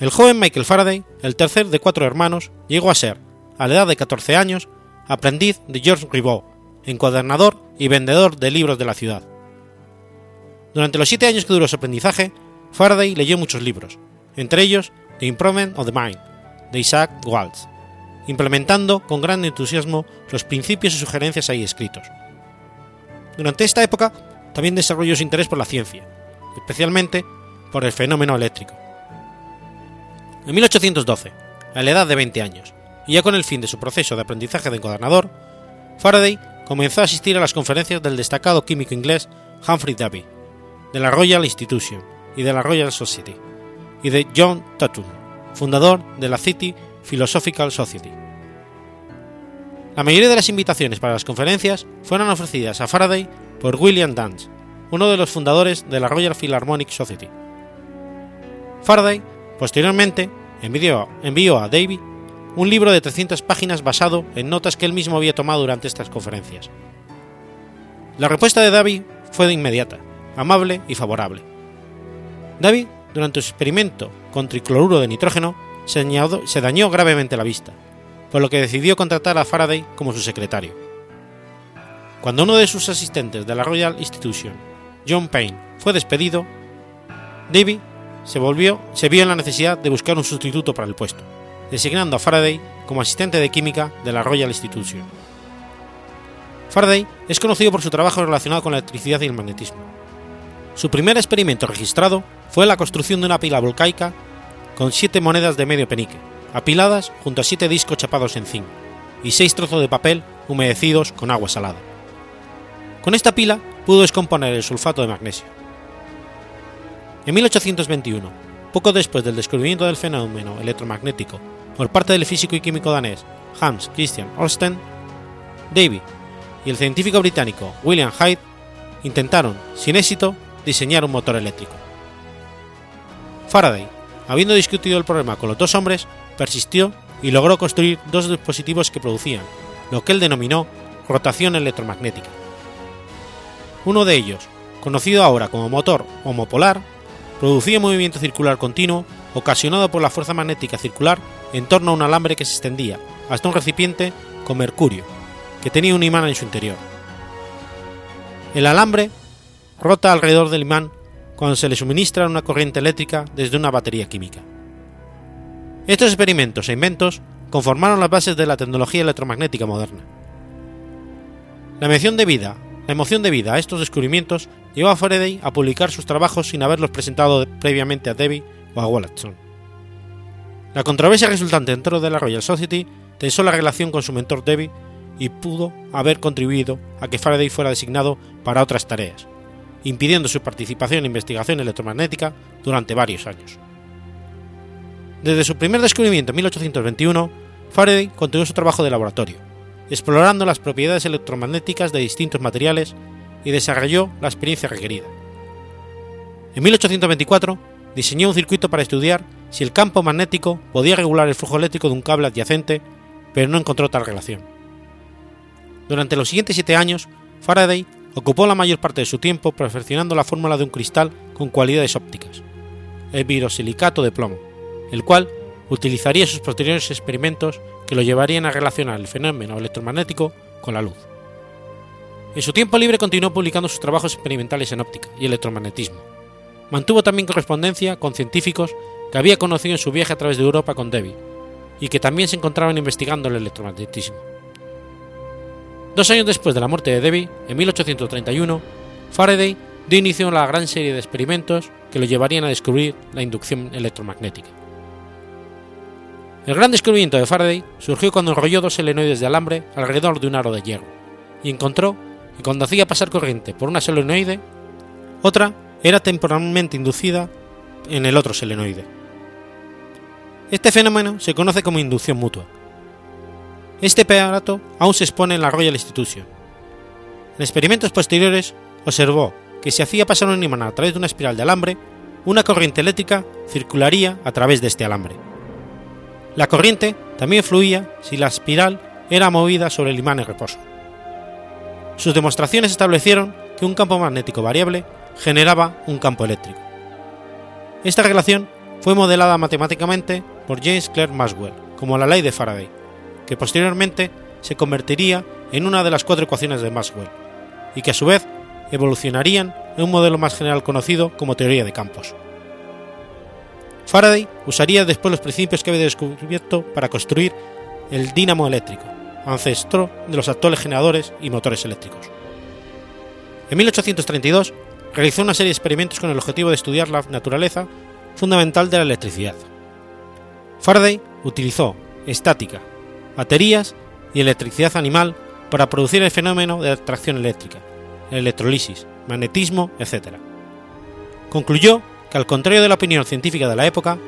El joven Michael Faraday, el tercer de cuatro hermanos, llegó a ser, a la edad de 14 años, aprendiz de George Ribot, encuadernador y vendedor de libros de la ciudad. Durante los siete años que duró su aprendizaje, Faraday leyó muchos libros, entre ellos The Improvement of the Mind, de Isaac Waltz, implementando con gran entusiasmo los principios y sugerencias ahí escritos. Durante esta época también desarrolló su interés por la ciencia, especialmente por el fenómeno eléctrico. En 1812, a la edad de 20 años, y ya con el fin de su proceso de aprendizaje de encuadernador, Faraday comenzó a asistir a las conferencias del destacado químico inglés Humphrey Davy, de la Royal Institution y de la Royal Society, y de John Tatum, fundador de la City Philosophical Society. La mayoría de las invitaciones para las conferencias fueron ofrecidas a Faraday por William Dance, uno de los fundadores de la Royal Philharmonic Society. Faraday Posteriormente, envió, a Davy un libro de 300 páginas basado en notas que él mismo había tomado durante estas conferencias. La respuesta de Davy fue de inmediata, amable y favorable. Davy, durante su experimento con tricloruro de nitrógeno, se, se dañó gravemente la vista, por lo que decidió contratar a Faraday como su secretario. Cuando uno de sus asistentes de la Royal Institution, John Payne, fue despedido, Davy se, volvió, se vio en la necesidad de buscar un sustituto para el puesto, designando a Faraday como asistente de química de la Royal Institution. Faraday es conocido por su trabajo relacionado con la electricidad y el magnetismo. Su primer experimento registrado fue la construcción de una pila volcaica con siete monedas de medio penique, apiladas junto a siete discos chapados en zinc, y seis trozos de papel humedecidos con agua salada. Con esta pila pudo descomponer el sulfato de magnesio. En 1821, poco después del descubrimiento del fenómeno electromagnético por parte del físico y químico danés Hans Christian Ørsted, Davy y el científico británico William Hyde intentaron, sin éxito, diseñar un motor eléctrico. Faraday, habiendo discutido el problema con los dos hombres, persistió y logró construir dos dispositivos que producían lo que él denominó rotación electromagnética. Uno de ellos, conocido ahora como motor homopolar, producía movimiento circular continuo ocasionado por la fuerza magnética circular en torno a un alambre que se extendía hasta un recipiente con mercurio, que tenía un imán en su interior. El alambre rota alrededor del imán cuando se le suministra una corriente eléctrica desde una batería química. Estos experimentos e inventos conformaron las bases de la tecnología electromagnética moderna. La emoción debida, la emoción debida a estos descubrimientos llevó a Faraday a publicar sus trabajos sin haberlos presentado previamente a Davy o a Wollaston. La controversia resultante dentro de la Royal Society tensó la relación con su mentor Davy y pudo haber contribuido a que Faraday fuera designado para otras tareas, impidiendo su participación en investigación electromagnética durante varios años. Desde su primer descubrimiento en 1821, Faraday continuó su trabajo de laboratorio, explorando las propiedades electromagnéticas de distintos materiales y desarrolló la experiencia requerida. En 1824 diseñó un circuito para estudiar si el campo magnético podía regular el flujo eléctrico de un cable adyacente, pero no encontró tal relación. Durante los siguientes siete años, Faraday ocupó la mayor parte de su tiempo perfeccionando la fórmula de un cristal con cualidades ópticas, el virosilicato de plomo, el cual utilizaría sus posteriores experimentos que lo llevarían a relacionar el fenómeno electromagnético con la luz. En su tiempo libre continuó publicando sus trabajos experimentales en óptica y electromagnetismo. Mantuvo también correspondencia con científicos que había conocido en su viaje a través de Europa con Davy, y que también se encontraban investigando el electromagnetismo. Dos años después de la muerte de Davy, en 1831, Faraday dio inicio a la gran serie de experimentos que lo llevarían a descubrir la inducción electromagnética. El gran descubrimiento de Faraday surgió cuando enrolló dos solenoides de alambre alrededor de un aro de hierro y encontró que cuando hacía pasar corriente por una solenoide, otra era temporalmente inducida en el otro solenoide. Este fenómeno se conoce como inducción mutua. Este aparato aún se expone en la Royal Institution. En experimentos posteriores observó que si hacía pasar un imán a través de una espiral de alambre, una corriente eléctrica circularía a través de este alambre. La corriente también fluía si la espiral era movida sobre el imán en reposo. Sus demostraciones establecieron que un campo magnético variable generaba un campo eléctrico. Esta relación fue modelada matemáticamente por James Clerk Maxwell como la ley de Faraday, que posteriormente se convertiría en una de las cuatro ecuaciones de Maxwell, y que a su vez evolucionarían en un modelo más general conocido como teoría de campos. Faraday usaría después los principios que había descubierto para construir el dínamo eléctrico, ancestro de los actuales generadores y motores eléctricos. En 1832 realizó una serie de experimentos con el objetivo de estudiar la naturaleza fundamental de la electricidad. Faraday utilizó estática, baterías y electricidad animal para producir el fenómeno de atracción eléctrica, electrolisis, magnetismo, etc. Concluyó que al contrario de la opinión científica de la época,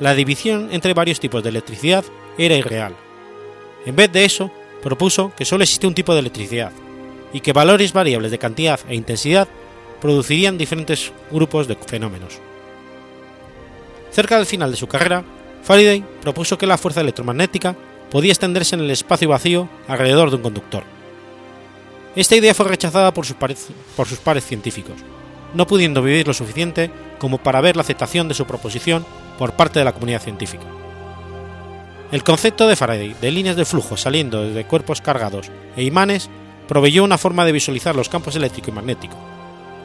la división entre varios tipos de electricidad era irreal. En vez de eso, propuso que solo existe un tipo de electricidad y que valores variables de cantidad e intensidad producirían diferentes grupos de fenómenos. Cerca del final de su carrera, Faraday propuso que la fuerza electromagnética podía extenderse en el espacio vacío alrededor de un conductor. Esta idea fue rechazada por sus, pares, por sus pares científicos, no pudiendo vivir lo suficiente como para ver la aceptación de su proposición por parte de la comunidad científica. El concepto de Faraday de líneas de flujo saliendo desde cuerpos cargados e imanes proveyó una forma de visualizar los campos eléctrico y magnético.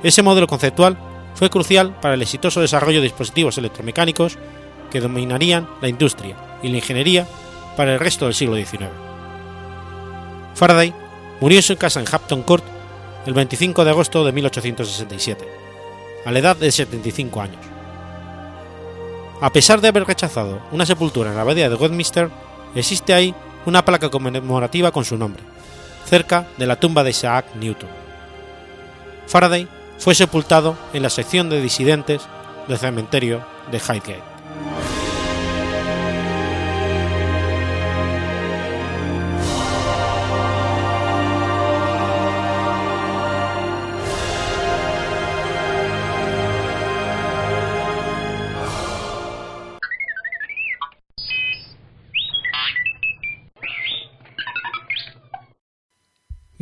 Ese modelo conceptual fue crucial para el exitoso desarrollo de dispositivos electromecánicos que dominarían la industria y la ingeniería para el resto del siglo XIX. Faraday murió en su casa en Hampton Court el 25 de agosto de 1867, a la edad de 75 años. A pesar de haber rechazado una sepultura en la abadía de Westminster, existe ahí una placa conmemorativa con su nombre, cerca de la tumba de Isaac Newton. Faraday fue sepultado en la sección de disidentes del cementerio de Highgate.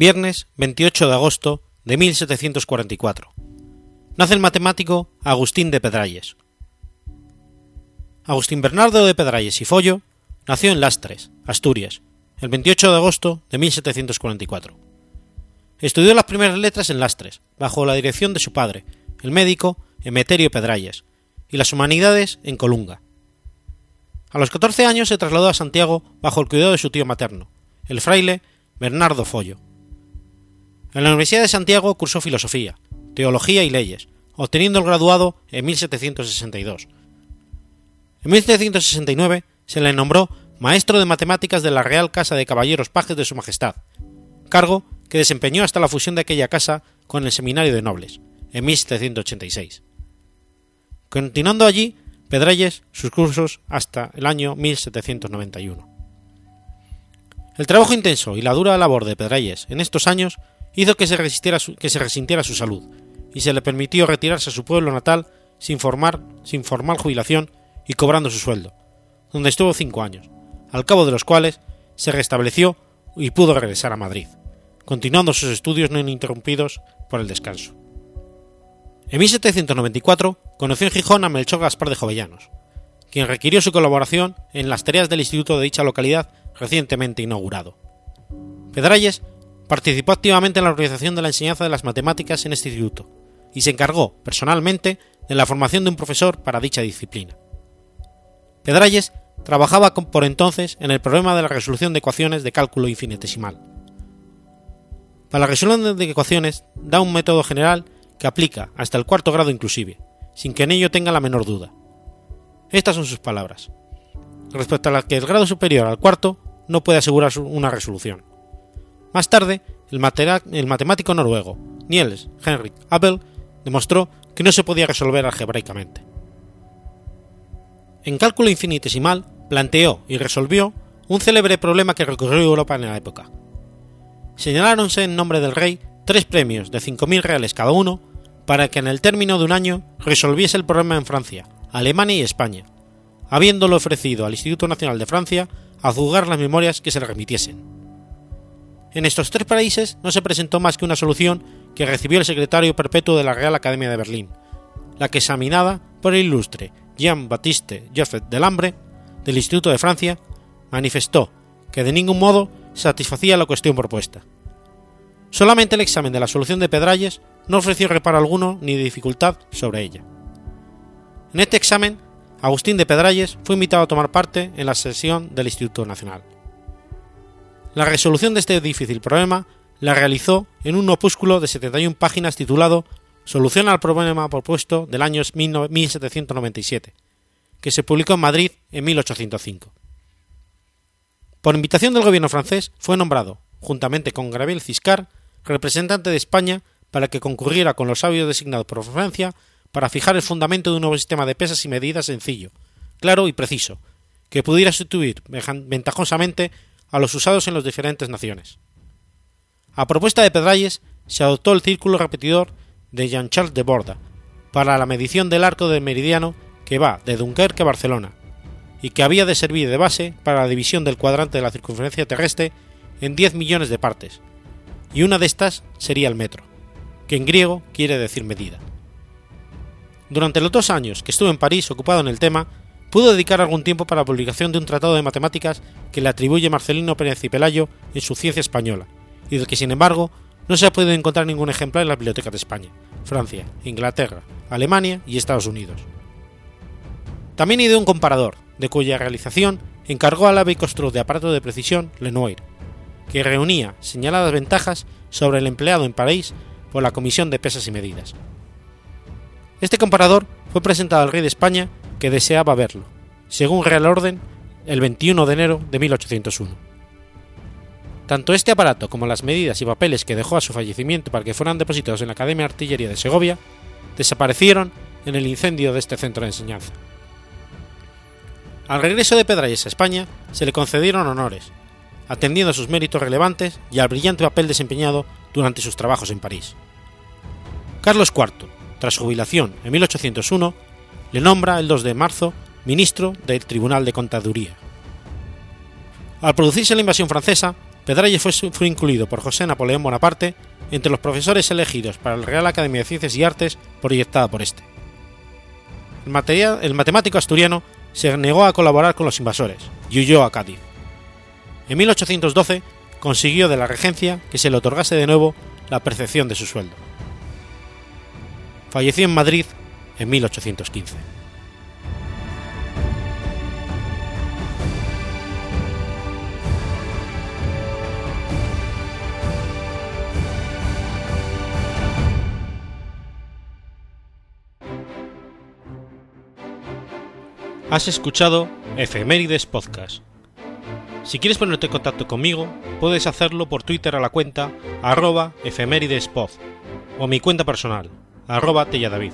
Viernes 28 de agosto de 1744. Nace el matemático Agustín de Pedralles. Agustín Bernardo de Pedralles y Follo nació en Lastres, Asturias, el 28 de agosto de 1744. Estudió las primeras letras en Lastres, bajo la dirección de su padre, el médico Emeterio Pedralles, y las humanidades en Colunga. A los 14 años se trasladó a Santiago bajo el cuidado de su tío materno, el fraile Bernardo Follo. En la Universidad de Santiago cursó filosofía, teología y leyes, obteniendo el graduado en 1762. En 1769 se le nombró maestro de matemáticas de la Real Casa de Caballeros Pajes de Su Majestad, cargo que desempeñó hasta la fusión de aquella casa con el Seminario de Nobles, en 1786. Continuando allí, Pedralles sus cursos hasta el año 1791. El trabajo intenso y la dura labor de Pedralles en estos años hizo que se, resistiera que se resintiera su salud y se le permitió retirarse a su pueblo natal sin, formar, sin formal jubilación y cobrando su sueldo, donde estuvo cinco años, al cabo de los cuales se restableció y pudo regresar a Madrid, continuando sus estudios no interrumpidos por el descanso. En 1794 conoció en Gijón a Melchor Gaspar de Jovellanos, quien requirió su colaboración en las tareas del instituto de dicha localidad recientemente inaugurado. Pedralles participó activamente en la organización de la enseñanza de las matemáticas en este instituto y se encargó personalmente de la formación de un profesor para dicha disciplina. Pedralles trabajaba por entonces en el problema de la resolución de ecuaciones de cálculo infinitesimal. Para la resolución de ecuaciones da un método general que aplica hasta el cuarto grado inclusive, sin que en ello tenga la menor duda. Estas son sus palabras. Respecto a las que el grado superior al cuarto no puede asegurar una resolución. Más tarde, el, matemático noruego Niels Henrik Abel demostró que no se podía resolver algebraicamente. En cálculo infinitesimal planteó y resolvió un célebre problema que recorrió Europa en la época. Señaláronse en nombre del rey tres premios de 5.000 reales cada uno para que en el término de un año resolviese el problema en Francia, Alemania y España, habiéndolo ofrecido al Instituto Nacional de Francia a juzgar las memorias que se le remitiesen. En estos tres países no se presentó más que una solución que recibió el secretario perpetuo de la Real Academia de Berlín, la que examinada por el ilustre Jean-Baptiste Joseph Delambre del Instituto de Francia, manifestó que de ningún modo satisfacía la cuestión propuesta. Solamente el examen de la solución de Pedralles no ofreció reparo alguno ni dificultad sobre ella. En este examen, Agustín de Pedralles fue invitado a tomar parte en la sesión del Instituto Nacional. La resolución de este difícil problema la realizó en un opúsculo de 71 páginas titulado Solución al problema propuesto del año 1797, que se publicó en Madrid en 1805. Por invitación del gobierno francés fue nombrado, juntamente con Gabriel Ciscar, representante de España para que concurriera con los sabios designados por Francia para fijar el fundamento de un nuevo sistema de pesas y medidas sencillo, claro y preciso, que pudiera sustituir ventajosamente a los usados en las diferentes naciones. A propuesta de Pedralles se adoptó el círculo repetidor de Jean-Charles de Borda para la medición del arco del meridiano que va de Dunkerque a Barcelona y que había de servir de base para la división del cuadrante de la circunferencia terrestre en 10 millones de partes, y una de estas sería el metro, que en griego quiere decir medida. Durante los dos años que estuve en París ocupado en el tema, pudo dedicar algún tiempo para la publicación de un tratado de matemáticas que le atribuye Marcelino Pérez y Pelayo en su Ciencia Española, y del que sin embargo no se ha podido encontrar ningún ejemplar en las bibliotecas de España, Francia, Inglaterra, Alemania y Estados Unidos. También ideó un comparador, de cuya realización encargó al ave de aparato de precisión Lenoir, que reunía señaladas ventajas sobre el empleado en París por la Comisión de Pesas y Medidas. Este comparador fue presentado al rey de España que deseaba verlo, según Real Orden, el 21 de enero de 1801. Tanto este aparato como las medidas y papeles que dejó a su fallecimiento para que fueran depositados en la Academia de Artillería de Segovia desaparecieron en el incendio de este centro de enseñanza. Al regreso de Pedralles a España se le concedieron honores, atendiendo a sus méritos relevantes y al brillante papel desempeñado durante sus trabajos en París. Carlos IV, tras jubilación en 1801, le nombra el 2 de marzo ministro del Tribunal de Contaduría. Al producirse la invasión francesa, Pedralles fue, incluido por José Napoleón Bonaparte entre los profesores elegidos para la Real Academia de Ciencias y Artes proyectada por este. El, el matemático asturiano se negó a colaborar con los invasores y huyó a Cádiz. En 1812 consiguió de la regencia que se le otorgase de nuevo la percepción de su sueldo. Falleció en Madrid en 1815. Has escuchado Efemérides Podcast. Si quieres ponerte en contacto conmigo, puedes hacerlo por Twitter a la cuenta arroba o mi cuenta personal, arroba telladavid,